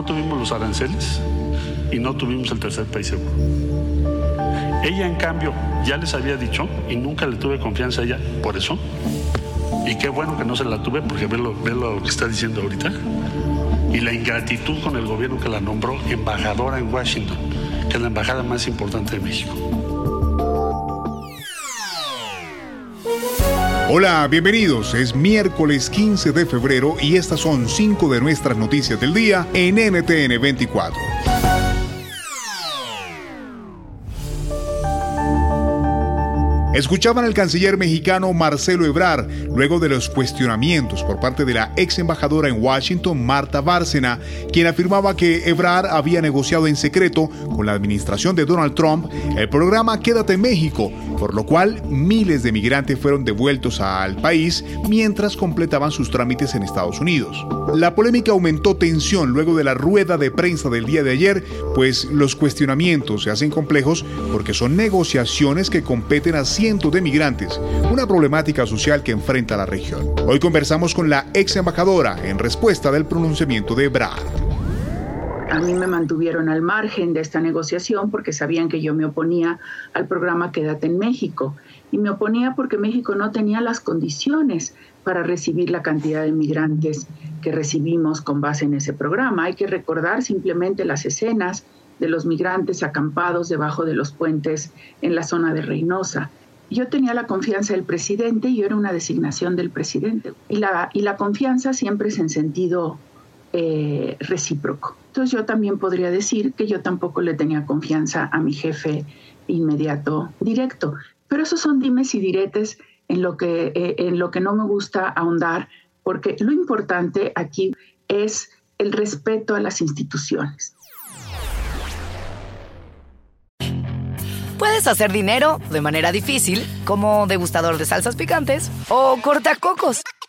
no tuvimos los aranceles y no tuvimos el tercer país seguro. Ella, en cambio, ya les había dicho y nunca le tuve confianza a ella por eso. Y qué bueno que no se la tuve porque ve lo, ve lo que está diciendo ahorita. Y la ingratitud con el gobierno que la nombró embajadora en Washington, que es la embajada más importante de México. Hola, bienvenidos. Es miércoles 15 de febrero y estas son cinco de nuestras noticias del día en NTN 24. Escuchaban al canciller mexicano Marcelo Ebrard luego de los cuestionamientos por parte de la ex embajadora en Washington, Marta Bárcena, quien afirmaba que Ebrard había negociado en secreto con la administración de Donald Trump el programa Quédate en México, por lo cual miles de migrantes fueron devueltos al país mientras completaban sus trámites en Estados Unidos. La polémica aumentó tensión luego de la rueda de prensa del día de ayer, pues los cuestionamientos se hacen complejos porque son negociaciones que competen a cientos de migrantes, una problemática social que enfrenta la región. Hoy conversamos con la ex embajadora en respuesta del pronunciamiento de Brad. A mí me mantuvieron al margen de esta negociación porque sabían que yo me oponía al programa Quédate en México. Y me oponía porque México no tenía las condiciones para recibir la cantidad de migrantes que recibimos con base en ese programa. Hay que recordar simplemente las escenas de los migrantes acampados debajo de los puentes en la zona de Reynosa yo tenía la confianza del presidente y yo era una designación del presidente. Y la, y la confianza siempre es en sentido eh, recíproco. Entonces yo también podría decir que yo tampoco le tenía confianza a mi jefe inmediato directo. Pero esos son dimes y diretes en lo que, eh, en lo que no me gusta ahondar, porque lo importante aquí es el respeto a las instituciones. Puedes hacer dinero de manera difícil, como degustador de salsas picantes, o cortacocos,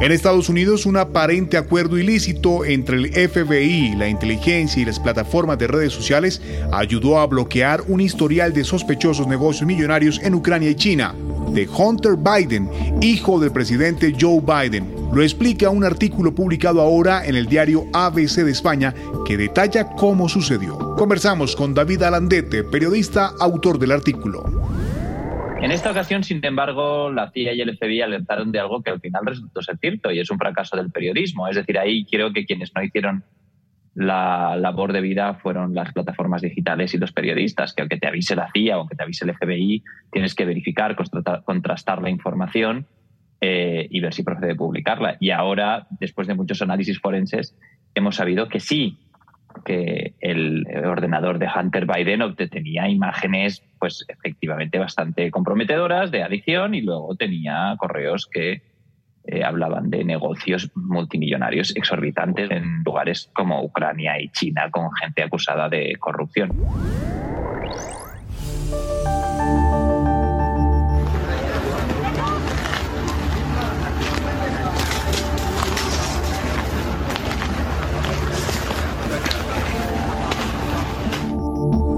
En Estados Unidos, un aparente acuerdo ilícito entre el FBI, la inteligencia y las plataformas de redes sociales ayudó a bloquear un historial de sospechosos negocios millonarios en Ucrania y China. De Hunter Biden, hijo del presidente Joe Biden, lo explica un artículo publicado ahora en el diario ABC de España que detalla cómo sucedió. Conversamos con David Alandete, periodista, autor del artículo. En esta ocasión, sin embargo, la CIA y el FBI alertaron de algo que al final resultó ser cierto y es un fracaso del periodismo. Es decir, ahí creo que quienes no hicieron la labor de vida fueron las plataformas digitales y los periodistas, que aunque te avise la CIA aunque te avise el FBI, tienes que verificar, contrastar la información eh, y ver si procede publicarla. Y ahora, después de muchos análisis forenses, hemos sabido que sí, que el ordenador de Hunter Biden tenía imágenes, pues efectivamente bastante comprometedoras de adicción y luego tenía correos que eh, hablaban de negocios multimillonarios exorbitantes en lugares como Ucrania y China con gente acusada de corrupción.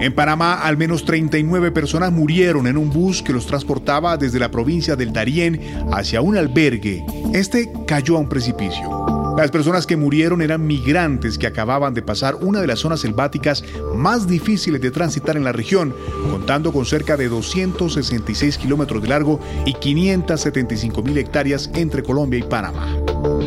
En Panamá, al menos 39 personas murieron en un bus que los transportaba desde la provincia del Darién hacia un albergue. Este cayó a un precipicio. Las personas que murieron eran migrantes que acababan de pasar una de las zonas selváticas más difíciles de transitar en la región, contando con cerca de 266 kilómetros de largo y 575 mil hectáreas entre Colombia y Panamá.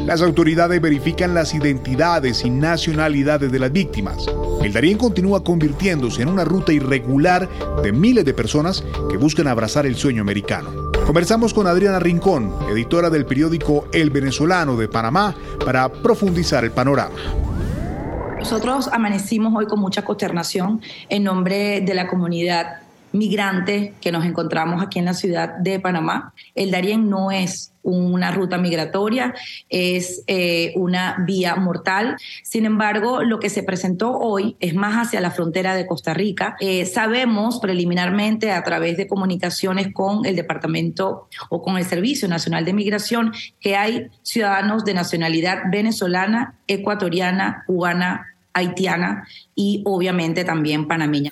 Las autoridades verifican las identidades y nacionalidades de las víctimas. El Darién continúa convirtiéndose en una ruta irregular de miles de personas que buscan abrazar el sueño americano. Conversamos con Adriana Rincón, editora del periódico El Venezolano de Panamá, para profundizar el panorama. Nosotros amanecimos hoy con mucha consternación en nombre de la comunidad migrantes que nos encontramos aquí en la ciudad de Panamá. El Darién no es una ruta migratoria, es eh, una vía mortal. Sin embargo, lo que se presentó hoy es más hacia la frontera de Costa Rica. Eh, sabemos preliminarmente a través de comunicaciones con el Departamento o con el Servicio Nacional de Migración que hay ciudadanos de nacionalidad venezolana, ecuatoriana, cubana, haitiana y obviamente también panameña.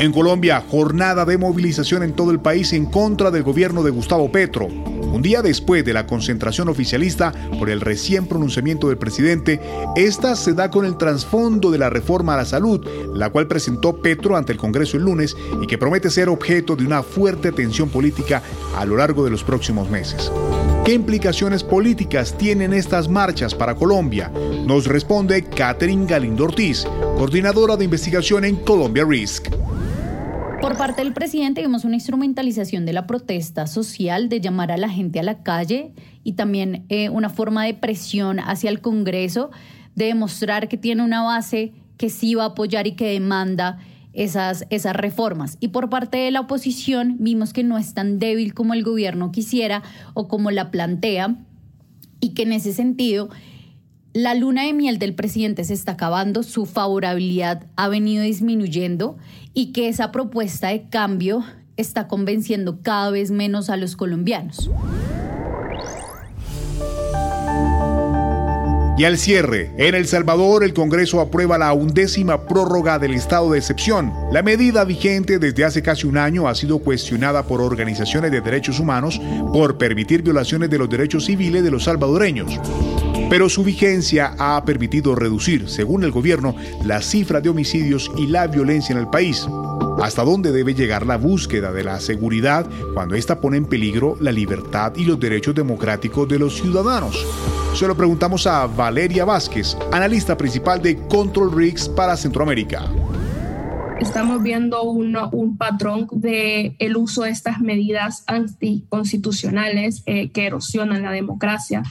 En Colombia, jornada de movilización en todo el país en contra del gobierno de Gustavo Petro. Un día después de la concentración oficialista por el recién pronunciamiento del presidente, esta se da con el trasfondo de la reforma a la salud, la cual presentó Petro ante el Congreso el lunes y que promete ser objeto de una fuerte tensión política a lo largo de los próximos meses. ¿Qué implicaciones políticas tienen estas marchas para Colombia? Nos responde Catherine Galindo Ortiz, coordinadora de investigación en Colombia Risk. Por parte del presidente vemos una instrumentalización de la protesta social, de llamar a la gente a la calle y también eh, una forma de presión hacia el Congreso, de demostrar que tiene una base que sí va a apoyar y que demanda esas, esas reformas. Y por parte de la oposición vimos que no es tan débil como el gobierno quisiera o como la plantea y que en ese sentido la luna de miel del presidente se está acabando, su favorabilidad ha venido disminuyendo y que esa propuesta de cambio está convenciendo cada vez menos a los colombianos. Y al cierre, en El Salvador el Congreso aprueba la undécima prórroga del estado de excepción. La medida vigente desde hace casi un año ha sido cuestionada por organizaciones de derechos humanos por permitir violaciones de los derechos civiles de los salvadoreños pero su vigencia ha permitido reducir, según el gobierno, la cifra de homicidios y la violencia en el país. ¿Hasta dónde debe llegar la búsqueda de la seguridad cuando ésta pone en peligro la libertad y los derechos democráticos de los ciudadanos? Se lo preguntamos a Valeria Vázquez, analista principal de Control Rigs para Centroamérica estamos viendo un patrón de el uso de estas medidas anticonstitucionales eh, que erosionan la democracia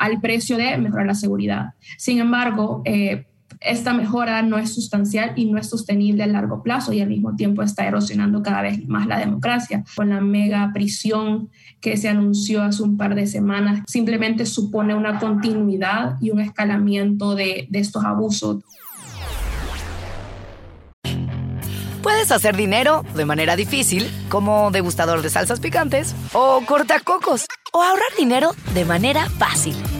al precio de mejorar la seguridad. Sin embargo, eh, esta mejora no es sustancial y no es sostenible a largo plazo y al mismo tiempo está erosionando cada vez más la democracia. Con la mega prisión que se anunció hace un par de semanas, simplemente supone una continuidad y un escalamiento de, de estos abusos. Puedes hacer dinero de manera difícil, como degustador de salsas picantes, o cortacocos, o ahorrar dinero de manera fácil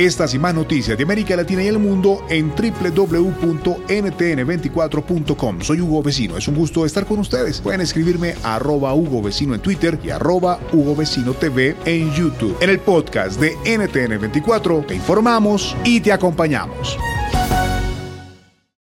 Estas y más noticias de América Latina y el mundo en www.ntn24.com. Soy Hugo Vecino, es un gusto estar con ustedes. Pueden escribirme a arroba Hugo Vecino en Twitter y arroba Hugo Vecino TV en YouTube. En el podcast de NTN24 te informamos y te acompañamos.